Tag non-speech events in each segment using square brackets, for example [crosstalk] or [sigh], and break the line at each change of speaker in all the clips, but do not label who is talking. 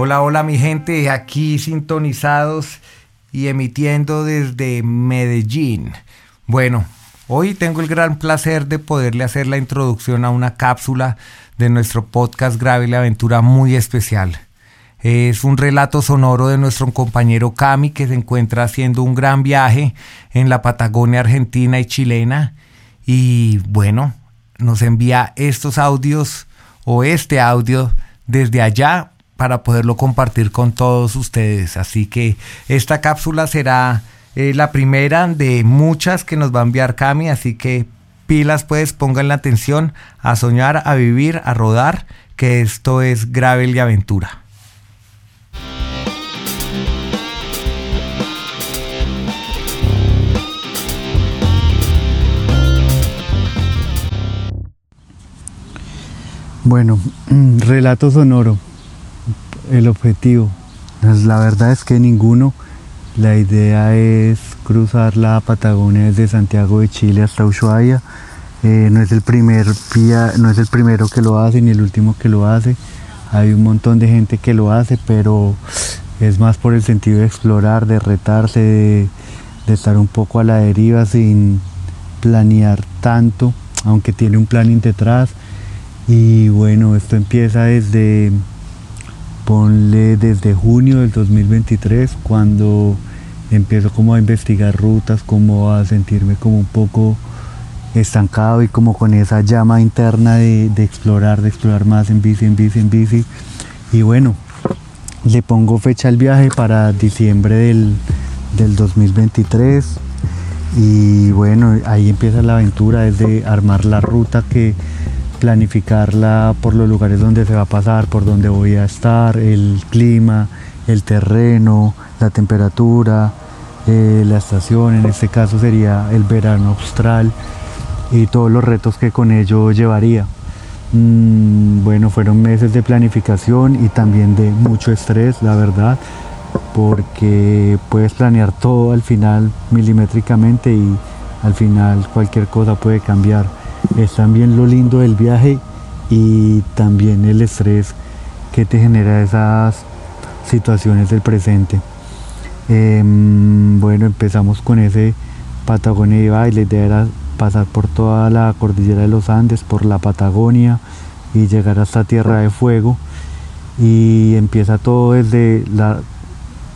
Hola, hola mi gente, aquí sintonizados y emitiendo desde Medellín. Bueno, hoy tengo el gran placer de poderle hacer la introducción a una cápsula de nuestro podcast Grave la Aventura muy especial. Es un relato sonoro de nuestro compañero Cami que se encuentra haciendo un gran viaje en la Patagonia argentina y chilena y bueno, nos envía estos audios o este audio desde allá para poderlo compartir con todos ustedes. Así que esta cápsula será eh, la primera de muchas que nos va a enviar Cami, así que pilas pues, pongan la atención a soñar, a vivir, a rodar, que esto es Gravel y Aventura.
Bueno, relato sonoro el objetivo? Pues la verdad es que ninguno. La idea es cruzar la Patagonia desde Santiago de Chile hasta Ushuaia. Eh, no, es el primer no es el primero que lo hace ni el último que lo hace. Hay un montón de gente que lo hace, pero es más por el sentido de explorar, de retarse, de, de estar un poco a la deriva sin planear tanto, aunque tiene un planning detrás. Y bueno, esto empieza desde ponle desde junio del 2023 cuando empiezo como a investigar rutas, como a sentirme como un poco estancado y como con esa llama interna de, explorar, de explorar más en bici, en bici, en bici. Y bueno, le pongo fecha al viaje para diciembre del, del 2023 y bueno, ahí empieza la aventura, desde armar la ruta que planificarla por los lugares donde se va a pasar, por donde voy a estar, el clima, el terreno, la temperatura, eh, la estación, en este caso sería el verano austral y todos los retos que con ello llevaría. Mm, bueno, fueron meses de planificación y también de mucho estrés, la verdad, porque puedes planear todo al final milimétricamente y al final cualquier cosa puede cambiar es también lo lindo del viaje y también el estrés que te genera esas situaciones del presente. Em, bueno, empezamos con ese Patagonia y baile, idea era pasar por toda la cordillera de los Andes, por la Patagonia y llegar hasta Tierra de Fuego. Y empieza todo desde la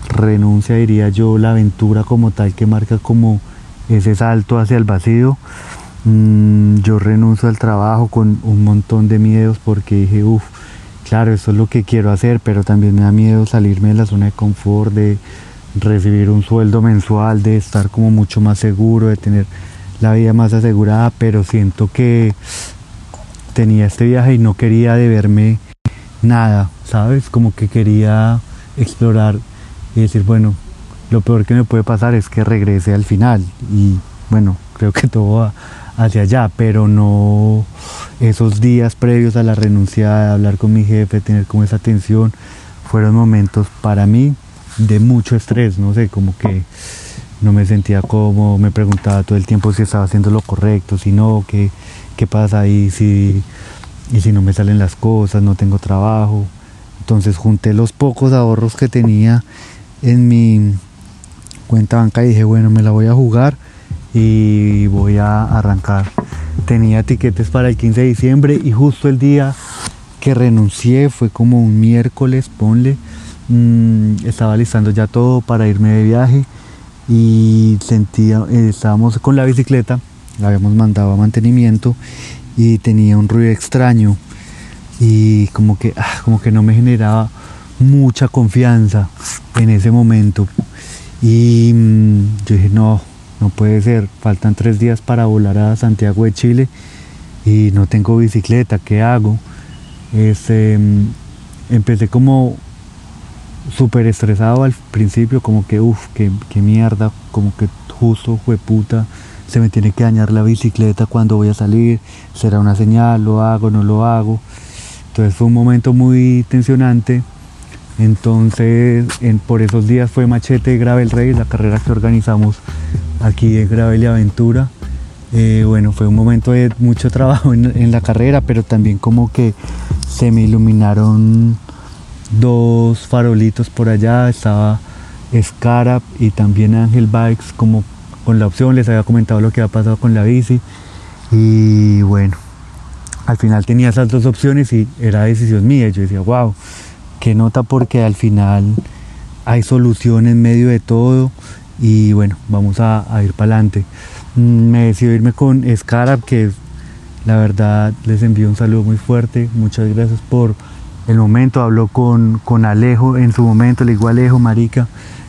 renuncia, diría yo, la aventura como tal que marca como ese salto hacia el vacío Mm, yo renuncio al trabajo con un montón de miedos porque dije, uff, claro, eso es lo que quiero hacer, pero también me da miedo salirme de la zona de confort, de recibir un sueldo mensual, de estar como mucho más seguro, de tener la vida más asegurada, pero siento que tenía este viaje y no quería deberme nada, ¿sabes? Como que quería explorar y decir, bueno, lo peor que me puede pasar es que regrese al final y bueno, creo que todo va hacia allá, pero no esos días previos a la renuncia, hablar con mi jefe, tener como esa tensión, fueron momentos para mí de mucho estrés, no sé, como que no me sentía como, me preguntaba todo el tiempo si estaba haciendo lo correcto, si no, qué, qué pasa ahí, si, y si no me salen las cosas, no tengo trabajo. Entonces junté los pocos ahorros que tenía en mi cuenta banca y dije, bueno, me la voy a jugar y voy a arrancar. Tenía tiquetes para el 15 de diciembre y justo el día que renuncié fue como un miércoles, ponle. Mm, estaba listando ya todo para irme de viaje y sentía, eh, estábamos con la bicicleta, la habíamos mandado a mantenimiento y tenía un ruido extraño y como que, ah, como que no me generaba mucha confianza en ese momento. Y mm, yo dije, no, no puede ser, faltan tres días para volar a Santiago de Chile y no tengo bicicleta, ¿qué hago? Mm, empecé como súper estresado al principio, como que, uff, qué, mierda, como que justo fue puta, se me tiene que dañar la bicicleta cuando voy a salir, será una señal, lo hago, no lo hago. Entonces fue un momento muy tensionante. Entonces, por esos días fue Machete Gravel Rey, la carrera que organizamos aquí en Gravel y Aventura. Eh, bueno, fue un momento de mucho trabajo en, la carrera, pero también como que se me iluminaron dos farolitos por allá, estaba Scarab y también Angel Bikes como con la opción, les había comentado lo que había pasado con la bici. Y bueno, al final tenía esas dos opciones y era decisión mía, yo decía, wow, qué nota porque al final hay solución en medio de todo y bueno, vamos a, ir para adelante. Mm, me decidí irme con Scarab, que la verdad les envío un saludo muy fuerte, muchas gracias por el momento, habló con, con Alejo en su momento, le digo Alejo, marica,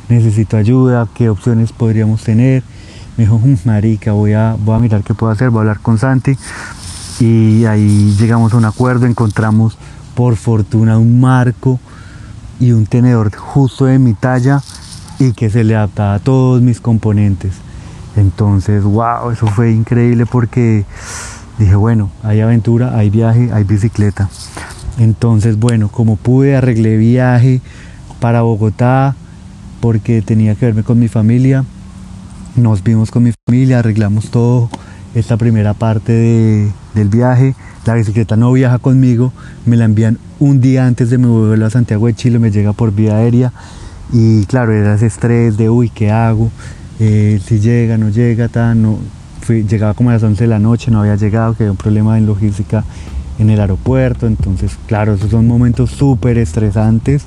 necesito ayuda, qué opciones podríamos tener. Me dijo, mm, marica, voy a, voy a mirar qué puedo hacer, voy a hablar con Santi. Y ahí llegamos a un acuerdo, encontramos por fortuna un marco y un tenedor justo de mi talla y que se le adaptaba a todos mis componentes. Entonces, wow, eso fue increíble porque dije, bueno, hay aventura, hay viaje, hay bicicleta. Entonces, bueno, como pude, arreglé viaje para Bogotá porque tenía que verme con mi familia. Nos vimos con mi familia, arreglamos todo esta primera parte del viaje. La bicicleta no viaja conmigo, me la envían un día antes de mi vuelo a Santiago de Chile, me llega por vía aérea y claro, era ese estrés de, uy, ¿qué hago? Eh, si llega, no llega, no, llegaba como a las 11 de la noche, no había llegado, que había un problema en logística en el aeropuerto, entonces claro, esos son momentos súper estresantes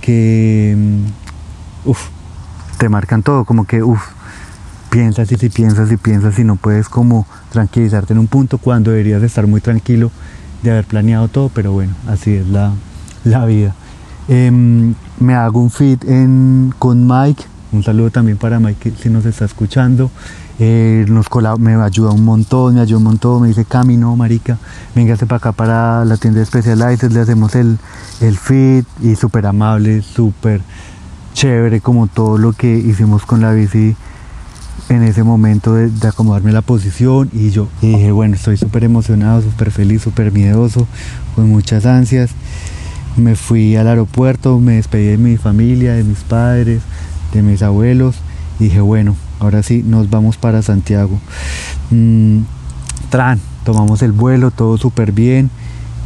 que, mm, uff, te marcan todo, como que, uff, piensas y si piensas y piensas y no puedes como tranquilizarte en un punto cuando deberías estar muy tranquilo de haber planeado todo, pero bueno, así es la, vida. Em, me hago un fit con Mike, un saludo también para Mike si nos está escuchando. Eh, nos me ayuda un montón, me ayuda un montón, me dice camino marica, véngase para acá para la tienda de Specialized, le hacemos el, el fit y súper amable, súper chévere como todo lo que hicimos con la bici en ese momento de, acomodarme la posición y yo dije, bueno, estoy súper emocionado, súper feliz, súper miedoso, con muchas ansias. Me fui al aeropuerto, me despedí de mi familia, de mis padres, de mis abuelos. Y dije, bueno, ahora sí, nos vamos para Santiago. Mm, tran, tomamos el vuelo, todo súper bien.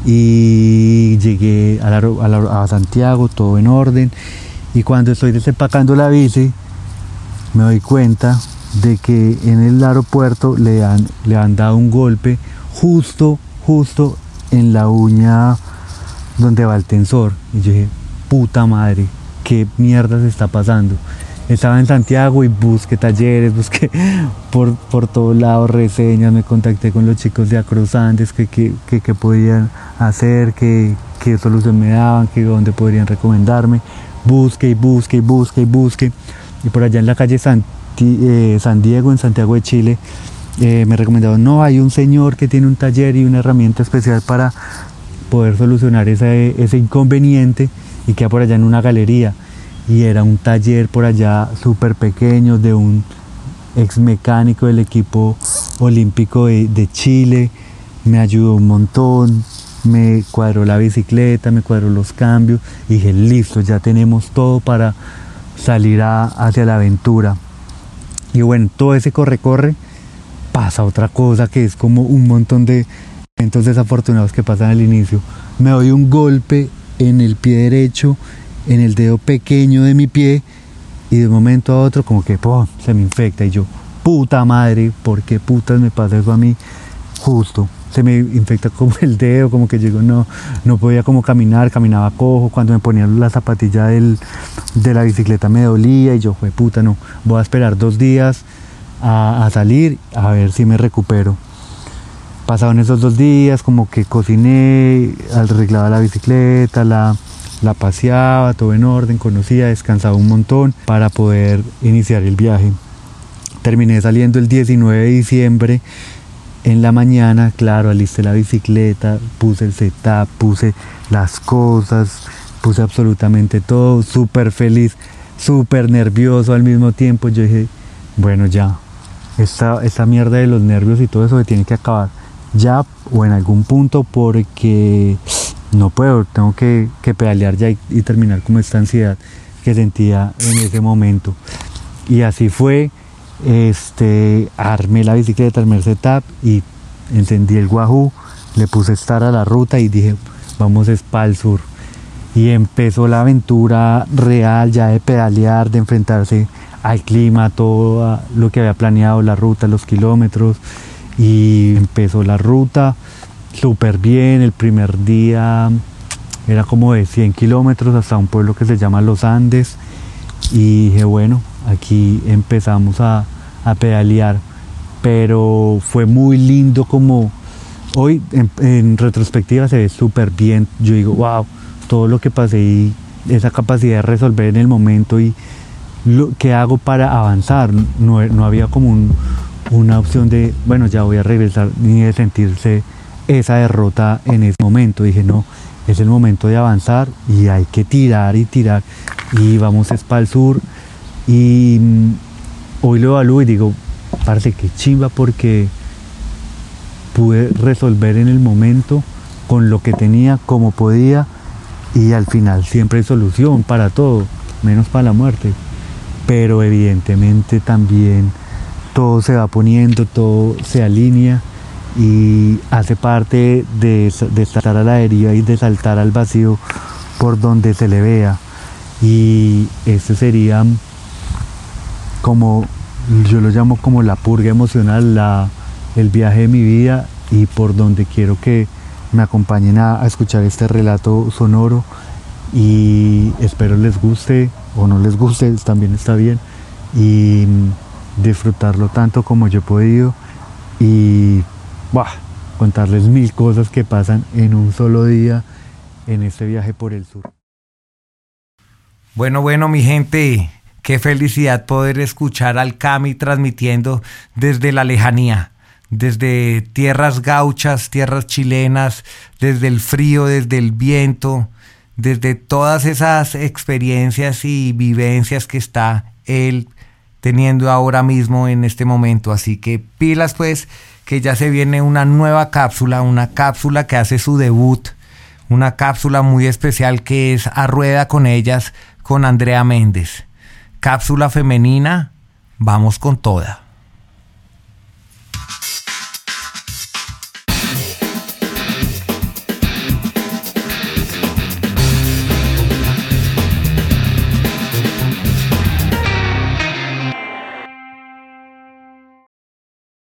Y llegué a, a Santiago, todo en orden. Y cuando estoy desempacando la bici, me doy cuenta de que en el aeropuerto le han, le han dado un golpe justo, justo en la uña donde va el tensor. Y yo dije, puta madre, qué mierda se está pasando. Estaba en Santiago y busqué talleres, [laughs] busqué por, por todos lados reseñas, me contacté con los chicos de Acruzantes, que, que, que, podían hacer, qué solución me daban, que dónde podrían recomendarme. Busqué y busqué y busqué y busqué. Y por allá en la calle San, eh, San Diego, en Santiago de Chile, eh, me recomendaron, no, hay un señor que tiene un taller y una herramienta especial para poder solucionar ese, ese inconveniente y queda por allá en una galería. Y era un taller por allá súper pequeño de un ex mecánico del equipo olímpico de, Chile. Me ayudó un montón, me cuadró la bicicleta, me cuadró los cambios. Y dije, listo, ya tenemos todo para salir hacia la aventura. Y bueno, todo ese corre-corre pasa otra cosa que es como un montón de eventos desafortunados que pasan al inicio. Me doy un golpe en el pie derecho, en el dedo pequeño de mi pie y de un momento a otro como que se me infecta y yo, puta madre, ¿por qué putas me pasa eso a mí justo? se me infecta [laughs] como el dedo, como que llegó, no, no podía como caminar, caminaba cojo, cuando me ponía la zapatilla del, de la bicicleta me dolía y yo fue puta, no, voy a esperar dos días a, salir a ver si me recupero. Pasaban esos dos días, como que cociné, arreglaba la bicicleta, la, la paseaba, todo en orden, conocía, descansaba un montón para poder iniciar el viaje. Terminé saliendo el 19 de diciembre en la mañana, claro, alisté la bicicleta, puse el setup, puse las cosas, puse absolutamente todo, súper feliz, súper nervioso al mismo tiempo. Yo dije, bueno, ya, esta, esta mierda de los nervios y todo eso tiene que acabar ya o en algún punto porque no puedo, tengo que, pedalear ya y, terminar con esta ansiedad que sentía en ese momento. Y así fue este, armé la bicicleta, armé el setup y encendí el Wahoo, le puse estar a la ruta y dije, vamos es para el sur. y empezó la aventura real ya de pedalear, de enfrentarse al clima, todo lo que había planeado, la ruta, los kilómetros y empezó la ruta súper bien, el primer día era como de 100 kilómetros hasta un pueblo que se llama Los Andes. Y dije bueno, aquí empezamos a, pedalear, pero fue muy lindo como hoy en, retrospectiva se ve súper bien, yo digo wow, todo lo que pasé y esa capacidad de resolver en el momento y lo que hago para avanzar, no, no había como una opción de, bueno, ya voy a regresar, ni de sentirse esa derrota en ese momento. Dije, no, es el momento de avanzar y hay que tirar y tirar. Y vamos es para el sur. Y mm, hoy lo evalúo y digo, parece que chimba porque pude resolver en el momento con lo que tenía, como podía. Y al final siempre hay solución para todo, menos para la muerte. Pero evidentemente también todo se va poniendo, todo se alinea y hace parte de, de saltar a la deriva y de saltar al vacío por donde se le vea. Y este sería como, yo lo llamo como la purga emocional, la, el viaje de mi vida y por donde quiero que me acompañen a, a escuchar este relato sonoro y espero les guste o no les guste, también está bien y disfrutarlo tanto como yo he podido y contarles mil cosas que pasan en un solo día en este viaje por el sur.
Bueno, bueno, mi gente, qué felicidad poder escuchar al Cami transmitiendo desde la lejanía, desde tierras gauchas, tierras chilenas, desde el frío, desde el viento, desde todas esas experiencias y vivencias que está él teniendo ahora mismo en este momento. Así que pilas pues que ya se viene una nueva cápsula, una cápsula que hace su debut, una cápsula muy especial que es a rueda con ellas con Andrea Méndez. Cápsula femenina, vamos con toda.